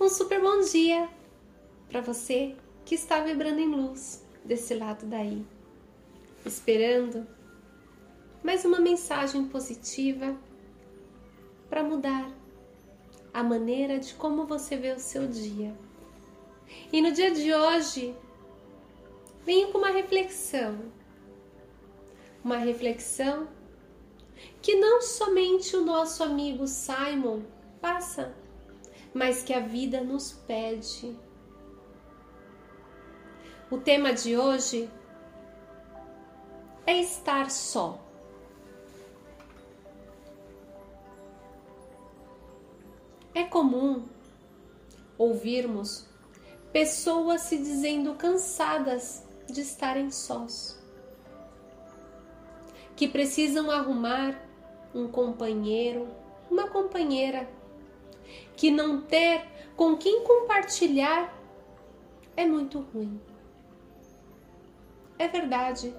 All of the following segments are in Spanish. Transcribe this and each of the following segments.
Um super bom dia para você que está vibrando em luz desse lado daí, esperando mais uma mensagem positiva para mudar a maneira de como você vê o seu dia. E no dia de hoje, venho com uma reflexão. Uma reflexão que não somente o nosso amigo Simon passa, mas que a vida nos pede. O tema de hoje é estar só. É comum ouvirmos pessoas se dizendo cansadas de estarem sós, que precisam arrumar um companheiro, uma companheira, que não ter com quem compartilhar é muito ruim. É verdade.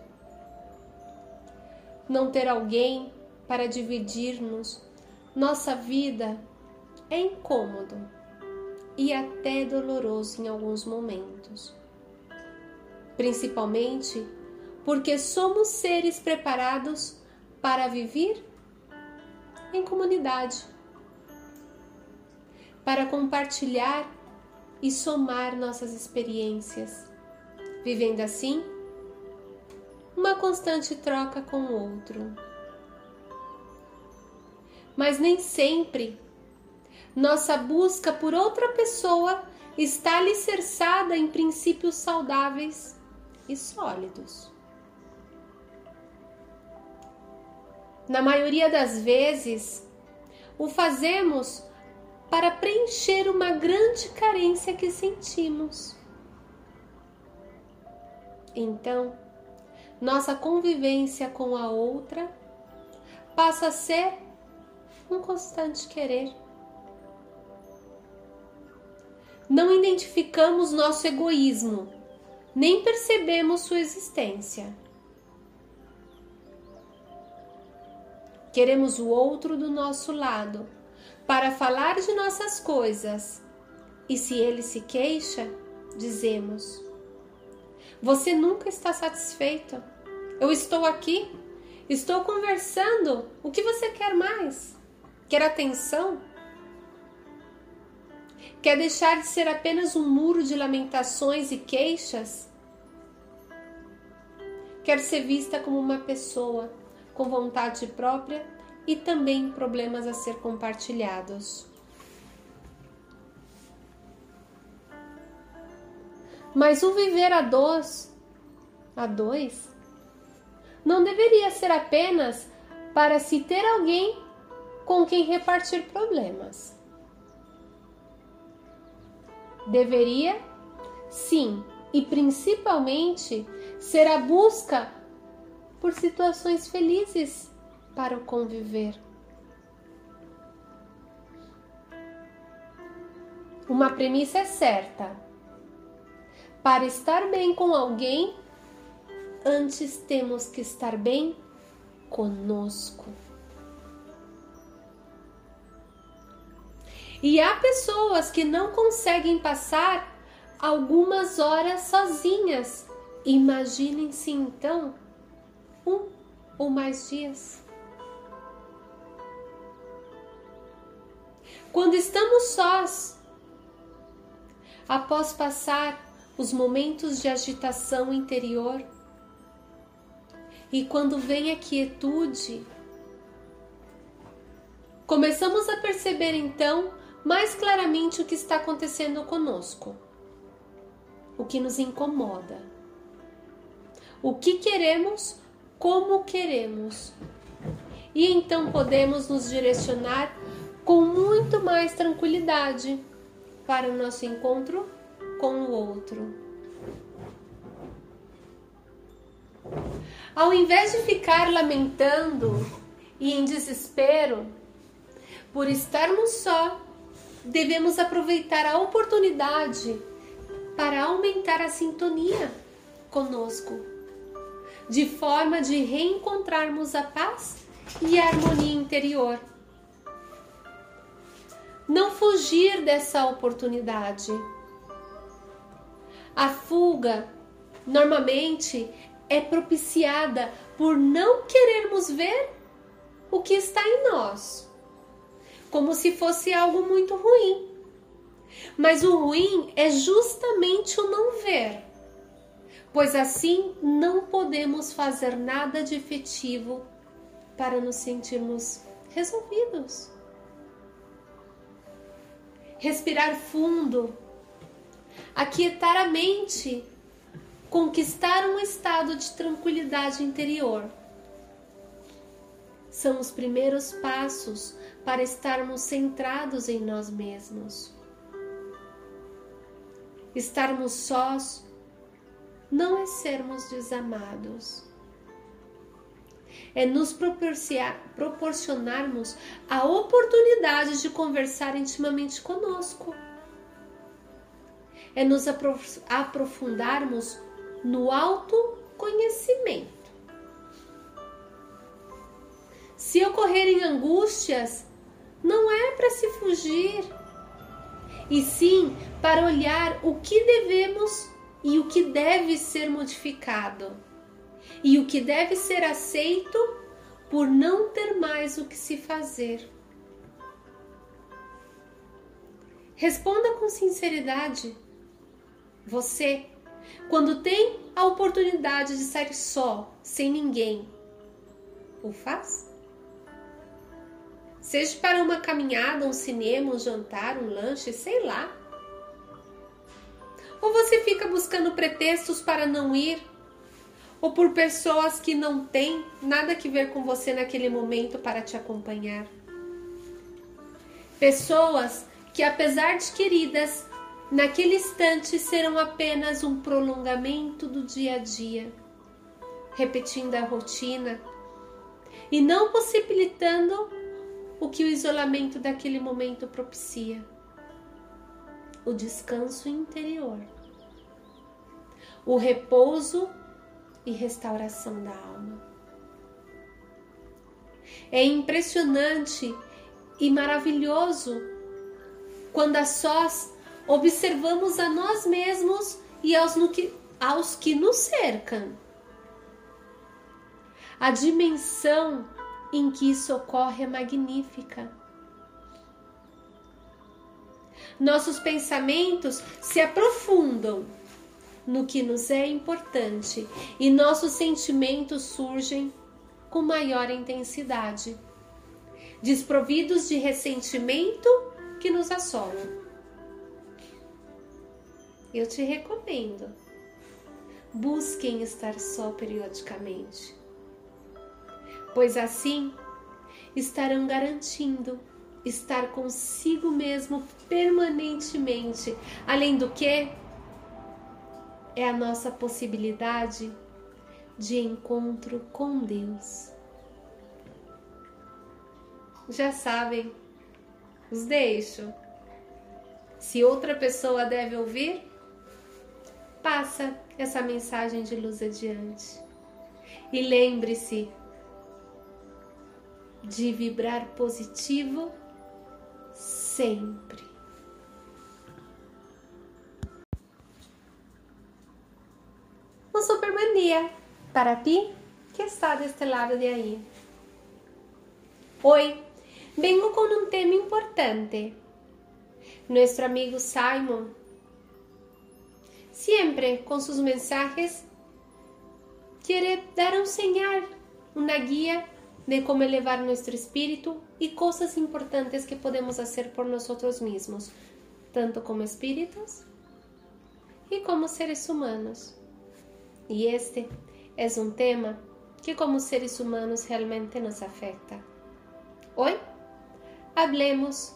Não ter alguém para dividir-nos nossa vida é incômodo e até doloroso em alguns momentos. Principalmente porque somos seres preparados para viver em comunidade, para compartilhar e somar nossas experiências, vivendo assim uma constante troca com o outro. Mas nem sempre nossa busca por outra pessoa está alicerçada em princípios saudáveis e sólidos. Na maioria das vezes, o fazemos para preencher uma grande carência que sentimos. Então, nossa convivência com a outra passa a ser um constante querer não identificamos nosso egoísmo, nem percebemos sua existência. Queremos o outro do nosso lado para falar de nossas coisas. E se ele se queixa, dizemos: Você nunca está satisfeito. Eu estou aqui, estou conversando. O que você quer mais? Quer atenção? Quer deixar de ser apenas um muro de lamentações e queixas? Quer ser vista como uma pessoa com vontade própria e também problemas a ser compartilhados. Mas o viver a dois, a dois, não deveria ser apenas para se ter alguém com quem repartir problemas. Deveria, sim, e principalmente ser a busca por situações felizes para o conviver. Uma premissa é certa: para estar bem com alguém, antes temos que estar bem conosco. E há pessoas que não conseguem passar algumas horas sozinhas. Imaginem-se então um ou mais dias. Quando estamos sós, após passar os momentos de agitação interior, e quando vem a quietude, começamos a perceber então mais claramente o que está acontecendo conosco, o que nos incomoda, o que queremos, como queremos. E então podemos nos direcionar com muito mais tranquilidade para o nosso encontro com o outro. Ao invés de ficar lamentando e em desespero por estarmos só, devemos aproveitar a oportunidade para aumentar a sintonia conosco, de forma de reencontrarmos a paz e a harmonia interior. Não fugir dessa oportunidade. A fuga normalmente é propiciada por não querermos ver o que está em nós, como se fosse algo muito ruim. Mas o ruim é justamente o não ver, pois assim não podemos fazer nada de efetivo para nos sentirmos resolvidos. Respirar fundo, aquietar a mente, conquistar um estado de tranquilidade interior. São os primeiros passos para estarmos centrados em nós mesmos. Estarmos sós não é sermos desamados é nos proporcionarmos a oportunidade de conversar intimamente conosco. É nos aprofundarmos no autoconhecimento. Se ocorrerem angústias, não é para se fugir, e sim para olhar o que devemos e o que deve ser modificado e o que deve ser aceito por não ter mais o que se fazer. Responda com sinceridade. Você, quando tem a oportunidade de sair só, sem ninguém, o faz? Seja para uma caminhada, um cinema, um jantar, um lanche, sei lá. Ou você fica buscando pretextos para não ir ou por pessoas que não têm nada que ver com você naquele momento para te acompanhar. Pessoas que, apesar de queridas, naquele instante serão apenas um prolongamento do dia a dia, repetindo a rotina e não possibilitando o que o isolamento daquele momento propicia. O descanso interior, o repouso e restauração da alma. É impressionante e maravilhoso quando a sós observamos a nós mesmos e aos, que, aos que nos cercam. A dimensão em que isso ocorre é magnífica. Nossos pensamentos se aprofundam no que nos é importante e nossos sentimentos surgem com maior intensidade, desprovidos de ressentimento que nos assola. Eu te recomendo. Busquem estar só periodicamente, pois assim estarão garantindo estar consigo mesmo permanentemente, além do que é a nossa possibilidade de encontro com Deus. Já sabem, os deixo. Se outra pessoa deve ouvir, passa essa mensagem de luz adiante. E lembre-se de vibrar positivo sempre. Para ti que está de este lado de ahí. Hoy vengo con un tema importante. Nuestro amigo Simon, siempre con sus mensajes, quiere dar un señal, una guía de cómo elevar nuestro espíritu y cosas importantes que podemos hacer por nosotros mismos, tanto como espíritus y como seres humanos. E este é um tema que como seres humanos realmente nos afeta. Hoje, hablemos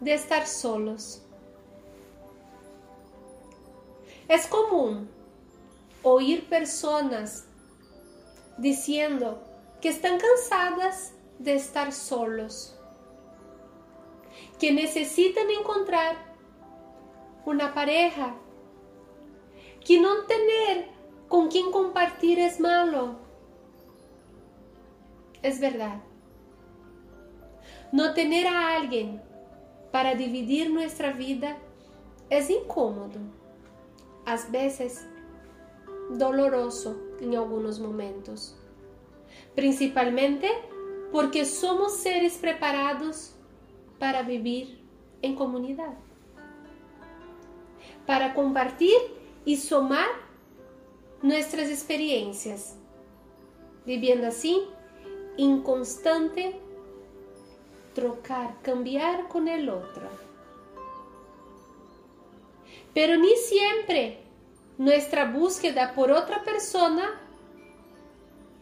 de estar solos. É comum ouvir pessoas dizendo que estão cansadas de estar solos, que necessitam encontrar uma pareja, que não ter con quien compartir es malo. Es verdad. No tener a alguien para dividir nuestra vida es incómodo, a veces doloroso en algunos momentos, principalmente porque somos seres preparados para vivir en comunidad, para compartir y sumar nuestras experiencias, viviendo así en constante trocar, cambiar con el otro. Pero ni siempre nuestra búsqueda por otra persona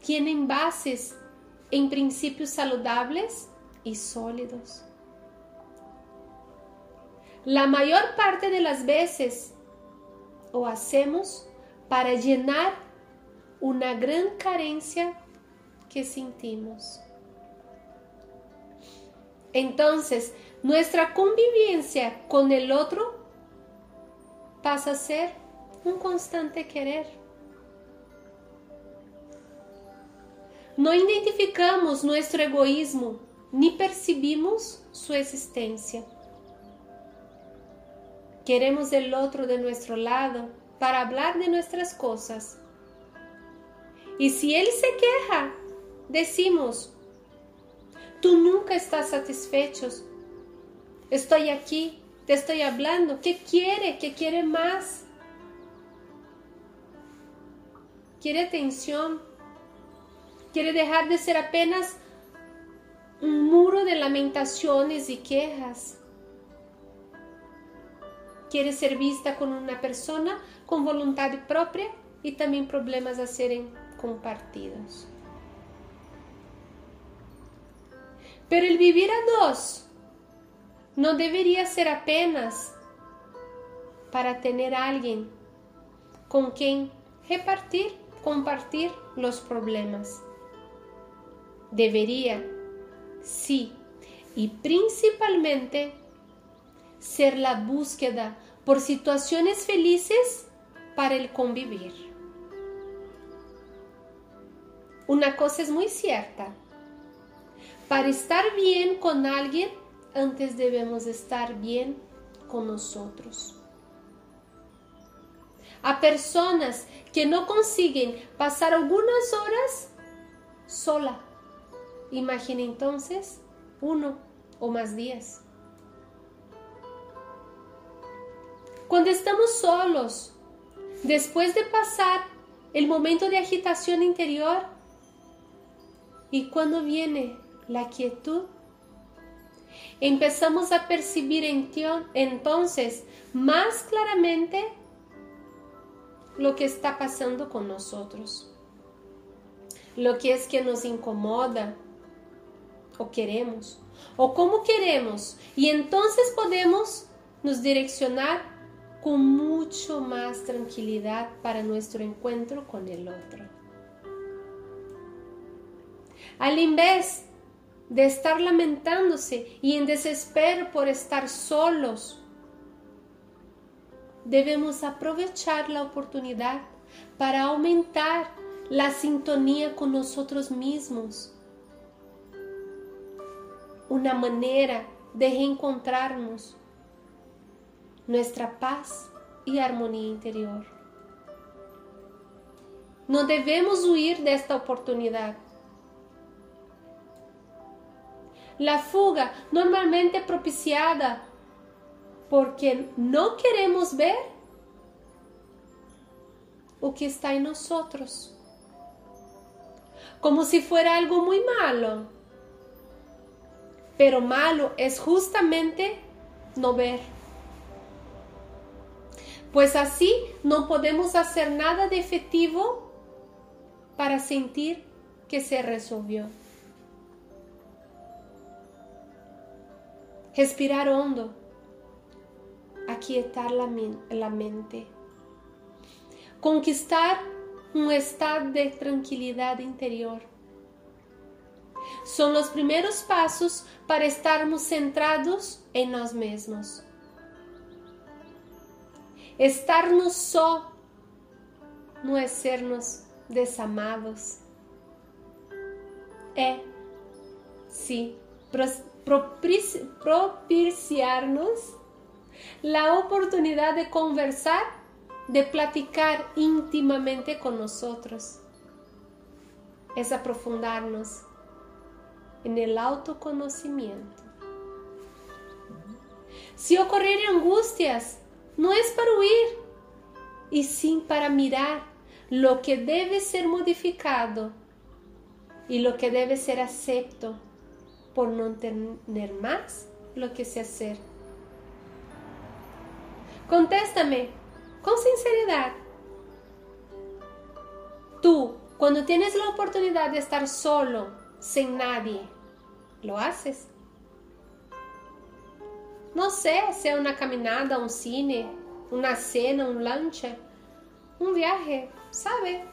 tiene bases en principios saludables y sólidos. La mayor parte de las veces lo hacemos para llenar una gran carencia que sentimos. Entonces, nuestra convivencia con el otro pasa a ser un constante querer. No identificamos nuestro egoísmo ni percibimos su existencia. Queremos el otro de nuestro lado para hablar de nuestras cosas. Y si él se queja, decimos, Tú nunca estás satisfecho. Estoy aquí, te estoy hablando. ¿Qué quiere? ¿Qué quiere más? Quiere atención. Quiere dejar de ser apenas un muro de lamentaciones y quejas. Quiere ser vista con una persona con voluntad propia y también problemas a ser compartidos. Pero el vivir a dos no debería ser apenas para tener a alguien con quien repartir, compartir los problemas. Debería, sí, y principalmente ser la búsqueda por situaciones felices para el convivir. Una cosa es muy cierta, para estar bien con alguien, antes debemos estar bien con nosotros. A personas que no consiguen pasar algunas horas sola. Imagina entonces uno o más días. Cuando estamos solos, después de pasar el momento de agitación interior, y cuando viene la quietud, empezamos a percibir entonces más claramente lo que está pasando con nosotros, lo que es que nos incomoda o queremos, o cómo queremos, y entonces podemos nos direccionar con mucho más tranquilidad para nuestro encuentro con el otro. Al invés de estar lamentándose y en desespero por estar solos, debemos aprovechar la oportunidad para aumentar la sintonía con nosotros mismos. Una manera de reencontrarnos nuestra paz y armonía interior. No debemos huir de esta oportunidad la fuga normalmente propiciada porque no queremos ver o que está en nosotros, como si fuera algo muy malo. Pero malo es justamente no ver. Pues así no podemos hacer nada de efectivo para sentir que se resolvió. respirar hondo, aquietar la, mente, conquistar un estado de tranquilidad interior. Son los primeros pasos para estarmos centrados en nós mesmos. Estarnos só não é sernos desamados. É, sim, propiciarnos la oportunidad de conversar, de platicar íntimamente con nosotros. Es aprofundarnos en el autoconocimiento. Si ocurren angustias, no es para huir, y sí para mirar lo que debe ser modificado y lo que debe ser acepto por no tener más lo que se hacer. Contéstame con sinceridad. Tú, cuando tienes la oportunidad de estar solo, sin nadie, ¿lo haces? No sé, sea una caminada, un cine, una cena, un lunch, un viaje, ¿sabe?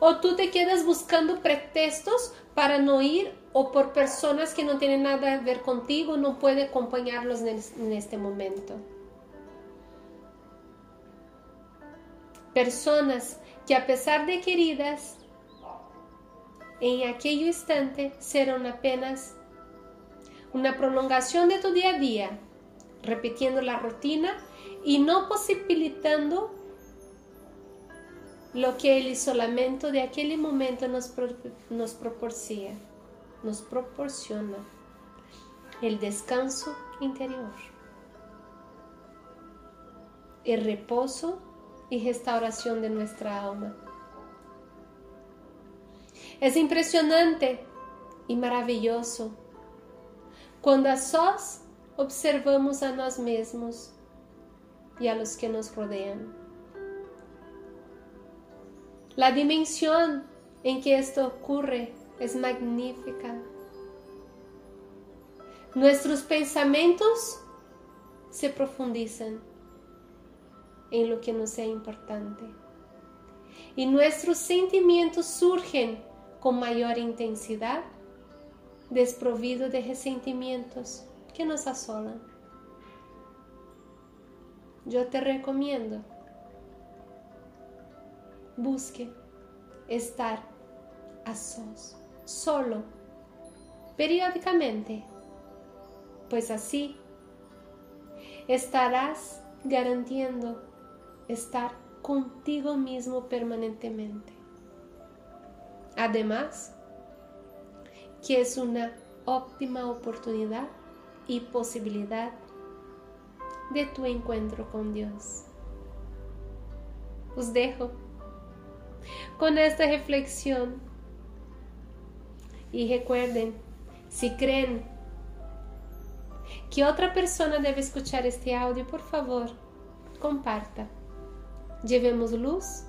O tú te quedas buscando pretextos para no ir o por personas que no tienen nada que ver contigo, no puede acompañarlos en este momento. Personas que a pesar de queridas, en aquel instante serán apenas una prolongación de tu día a día, repitiendo la rutina y no posibilitando lo que el isolamiento de aquel momento nos, nos proporciona, nos proporciona el descanso interior, el reposo y restauración de nuestra alma. Es impresionante y maravilloso cuando a sós observamos a nós mesmos y a los que nos rodean. La dimensión en que esto ocurre es magnífica. Nuestros pensamientos se profundizan en lo que nos sea importante. Y nuestros sentimientos surgen con mayor intensidad, desprovido de resentimientos que nos asolan. Yo te recomiendo busque estar a sos, solo, periódicamente, pues así estarás garantizando estar contigo mismo permanentemente. Además, que es una óptima oportunidad y posibilidad de tu encuentro con Dios. Os dejo con esta reflexión. Y recuerden, si creen que otra persona debe escuchar este audio, por favor, comparta. Llevemos luz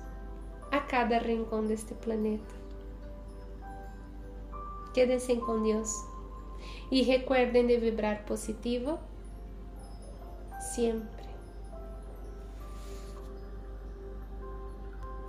a cada rincón de este planeta. Quédense con Dios y recuerden de vibrar positivo siempre.